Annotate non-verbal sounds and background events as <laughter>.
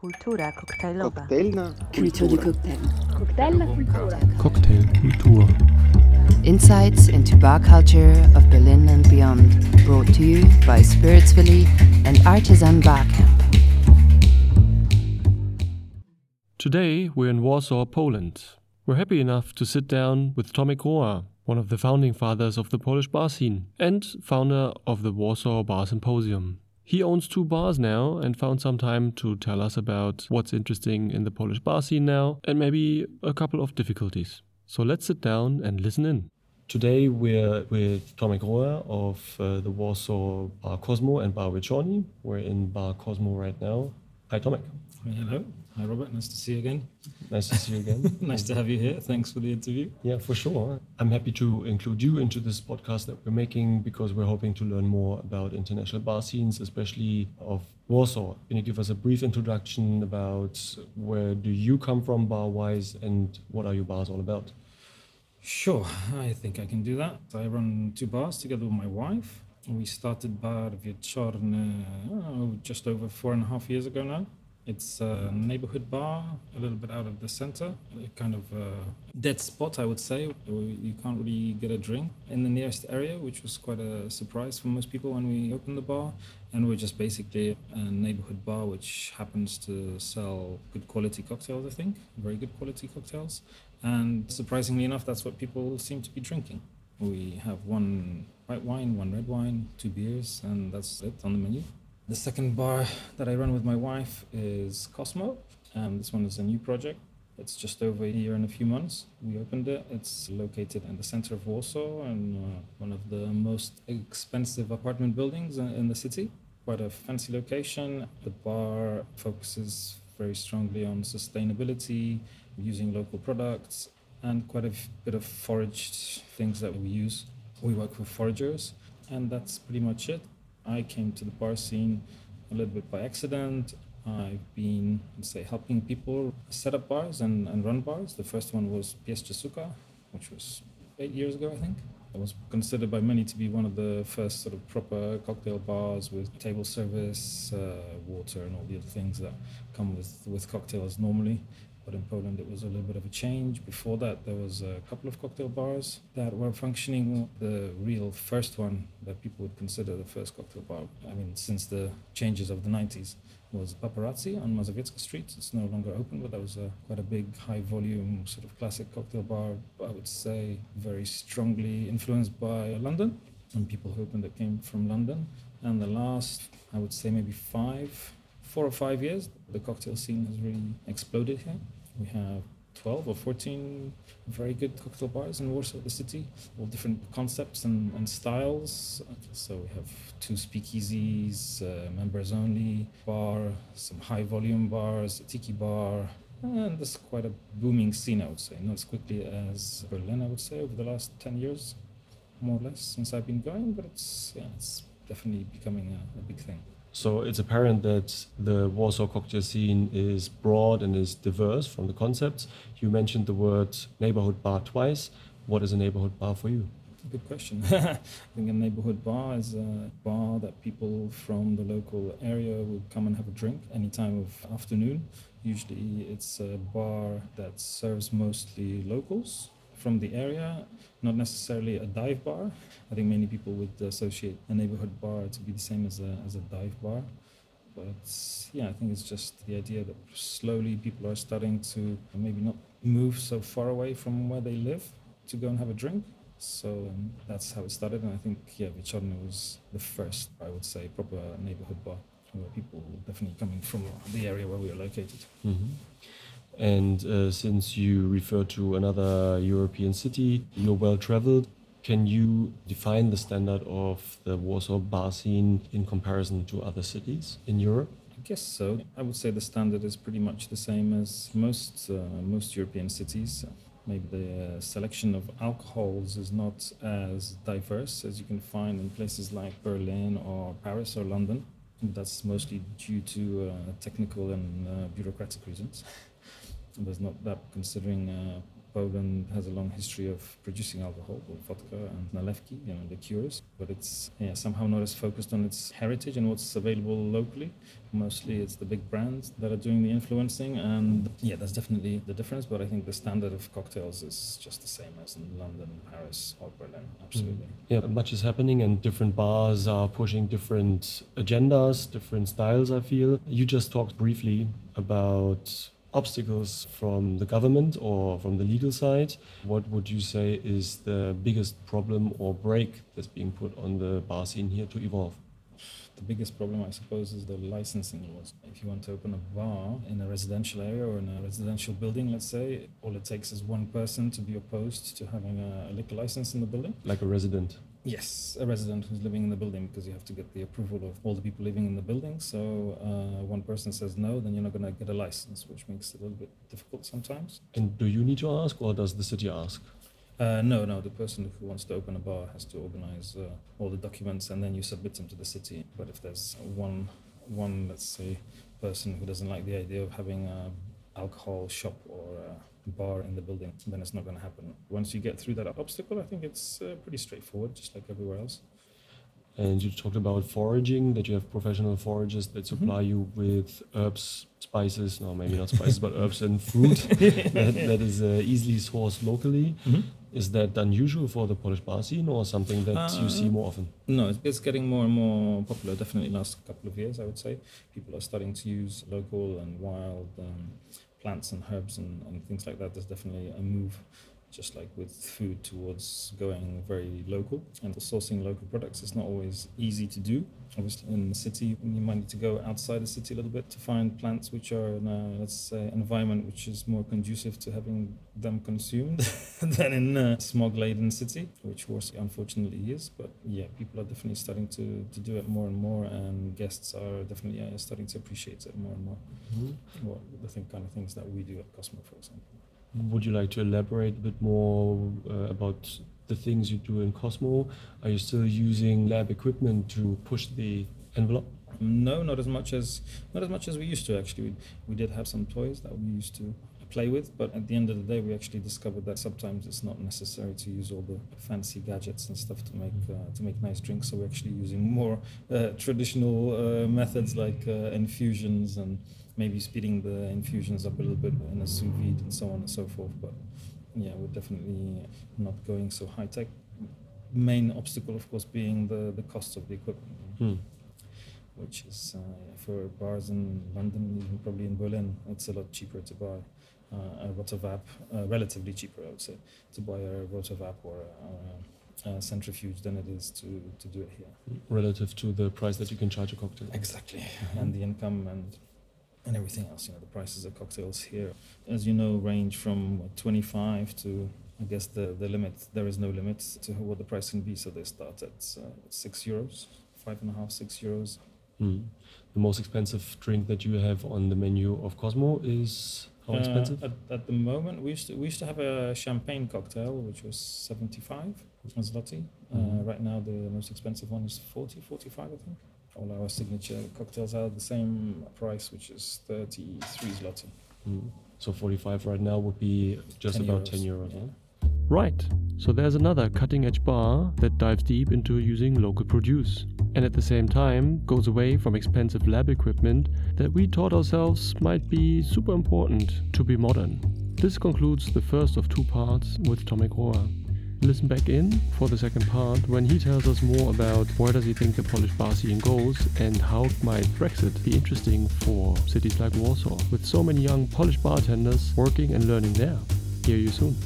Kultura koktajlowa. Koktajlna Culture de cocktail. Koktajlna kultura. Cocktailkultur. Insights into bar culture of Berlin and beyond. Brought to you by Spiritsville and Artisan Bar Camp. Today we're in Warsaw, Poland. We're happy enough to sit down with Tomek Roehr, one of the founding fathers of the Polish bar scene and founder of the Warsaw Bar Symposium. He owns two bars now and found some time to tell us about what's interesting in the Polish bar scene now and maybe a couple of difficulties. So let's sit down and listen in. Today we're with Tomek Roehr of uh, the Warsaw Bar Cosmo and Bar Wieczorny. We're in Bar Cosmo right now. Hi Tomek. Hello. Hi, Robert. Nice to see you again. Nice to see you again. <laughs> nice to have you here. Thanks for the interview. Yeah, for sure. I'm happy to include you into this podcast that we're making because we're hoping to learn more about international bar scenes, especially of Warsaw. Can you give us a brief introduction about where do you come from bar-wise and what are your bars all about? Sure, I think I can do that. I run two bars together with my wife. We started Bar Wieczorny oh, just over four and a half years ago now. It's a neighborhood bar, a little bit out of the center, kind of a dead spot, I would say. You can't really get a drink in the nearest area, which was quite a surprise for most people when we opened the bar. And we're just basically a neighborhood bar which happens to sell good quality cocktails, I think, very good quality cocktails. And surprisingly enough, that's what people seem to be drinking. We have one white wine, one red wine, two beers, and that's it on the menu. The second bar that I run with my wife is Cosmo. Um, this one is a new project. It's just over a year and a few months. We opened it. It's located in the center of Warsaw and uh, one of the most expensive apartment buildings in, in the city. Quite a fancy location. The bar focuses very strongly on sustainability, using local products, and quite a bit of foraged things that we use. We work with foragers, and that's pretty much it. I came to the bar scene a little bit by accident. I've been, say, helping people set up bars and, and run bars. The first one was Pies Suka, which was eight years ago, I think. It was considered by many to be one of the first sort of proper cocktail bars with table service, uh, water, and all the other things that come with, with cocktails normally. But in Poland, it was a little bit of a change. Before that, there was a couple of cocktail bars that were functioning. The real first one that people would consider the first cocktail bar, I mean, since the changes of the 90s, was Paparazzi on Mazowiecka Street. It's no longer open, but that was a, quite a big, high volume, sort of classic cocktail bar. I would say very strongly influenced by London and people who opened that came from London. And the last, I would say, maybe five, four or five years, the cocktail scene has really exploded here. We have 12 or 14 very good cocktail bars in Warsaw, the city, all different concepts and, and styles. So we have two speakeasies, uh, members only bar, some high volume bars, a tiki bar. And there's quite a booming scene, I would say. Not as quickly as Berlin, I would say, over the last 10 years, more or less, since I've been going, but it's, yeah, it's definitely becoming a, a big thing. So it's apparent that the Warsaw cocktail scene is broad and is diverse from the concepts. You mentioned the word neighborhood bar twice. What is a neighborhood bar for you? Good question. <laughs> I think a neighborhood bar is a bar that people from the local area would come and have a drink any time of afternoon. Usually, it's a bar that serves mostly locals from the area, not necessarily a dive bar. I think many people would associate a neighborhood bar to be the same as a, as a dive bar. But yeah, I think it's just the idea that slowly people are starting to maybe not move so far away from where they live to go and have a drink. So um, that's how it started, and I think yeah, Wieczorny was the first, I would say, proper neighborhood bar where people were definitely coming from the area where we are located. Mm-hmm. And uh, since you refer to another European city, you're well traveled. Can you define the standard of the Warsaw bar scene in comparison to other cities in Europe? I guess so. I would say the standard is pretty much the same as most uh, most European cities. Maybe the uh, selection of alcohols is not as diverse as you can find in places like Berlin or Paris or London. That's mostly due to uh, technical and uh, bureaucratic reasons. There's not that considering uh, Poland has a long history of producing alcohol, vodka and nalewki, you know, liqueurs, but it's yeah, somehow not as focused on its heritage and what's available locally. Mostly it's the big brands that are doing the influencing, and yeah, that's definitely the difference. But I think the standard of cocktails is just the same as in London, Paris, or Berlin. Absolutely. Mm. Yeah, much is happening, and different bars are pushing different agendas, different styles. I feel you just talked briefly about obstacles from the government or from the legal side, what would you say is the biggest problem or break that's being put on the bar scene here to evolve? The biggest problem, I suppose, is the licensing laws. If you want to open a bar in a residential area or in a residential building, let's say, all it takes is one person to be opposed to having a liquor license in the building. Like a resident? Yes, a resident who's living in the building because you have to get the approval of all the people living in the building. So uh, one person says no, then you're not going to get a license, which makes it a little bit difficult sometimes. And do you need to ask, or does the city ask? Uh, no, no. The person who wants to open a bar has to organize uh, all the documents, and then you submit them to the city. But if there's one, one let's say, person who doesn't like the idea of having a alcohol shop or a bar in the building, then it's not going to happen. Once you get through that obstacle, I think it's uh, pretty straightforward, just like everywhere else. And you talked about foraging, that you have professional foragers that mm-hmm. supply mm-hmm. you with herbs, spices, no, maybe not spices, but herbs and fruit <laughs> that, that is uh, easily sourced locally. Mm-hmm. Is that unusual for the Polish bar scene or something that uh, you see more often? No, it's getting more and more popular, definitely last couple of years, I would say. People are starting to use local and wild um, plants and herbs and, and things like that, there's definitely a move, just like with food, towards going very local. And sourcing local products is not always easy to do. Obviously, in the city, you might need to go outside the city a little bit to find plants which are in a, let's say, an environment which is more conducive to having them consumed <laughs> than in a smog-laden city, which was unfortunately is. But yeah, people are definitely starting to, to do it more and more, and guests are definitely yeah, starting to appreciate it more and more. Mm-hmm. Well, the thing, kind of things that we do at Cosmo, for example. Would you like to elaborate a bit more uh, about the things you do in Cosmo? Are you still using lab equipment to push the envelope? No, not as much as not as much as we used to. Actually, we, we did have some toys that we used to play with, but at the end of the day, we actually discovered that sometimes it's not necessary to use all the fancy gadgets and stuff to make uh, to make nice drinks. So we're actually using more uh, traditional uh, methods like uh, infusions and maybe speeding the infusions up a little bit in a sous vide and so on and so forth. But yeah, we're definitely not going so high tech. Main obstacle, of course, being the the cost of the equipment. Hmm which is uh, for bars in London, even probably in Berlin, it's a lot cheaper to buy uh, a rotovap, uh, relatively cheaper, I would say, to buy a rotovap or a, a, centrifuge than it is to, to do it here. Relative to the price that you can charge a cocktail. Exactly, and the income and and everything else. You know, the prices of cocktails here, as you know, range from 25 to I guess the, the limit, there is no limit to what the price can be. So they start at uh, six euros, five and a half, six euros. Mm. The most expensive drink that you have on the menu of Cosmo is how uh, expensive? At, at, the moment, we used to we used to have a champagne cocktail which was 75 zloty. Uh, mm-hmm. right now, the most expensive one is 40, 45, I think. All our signature cocktails are the same price, which is 33 zloty. Mm. So 45 right now would be just 10 about euros. 10 euros. Yeah. Huh? Right. So there's another cutting edge bar that dives deep into using local produce and at the same time goes away from expensive lab equipment that we taught ourselves might be super important to be modern. This concludes the first of two parts with Tomek Roehr. Listen back in for the second part when he tells us more about where does he think the Polish bar scene goes and how might Brexit be interesting for cities like Warsaw with so many young Polish bartenders working and learning there. Hear you soon.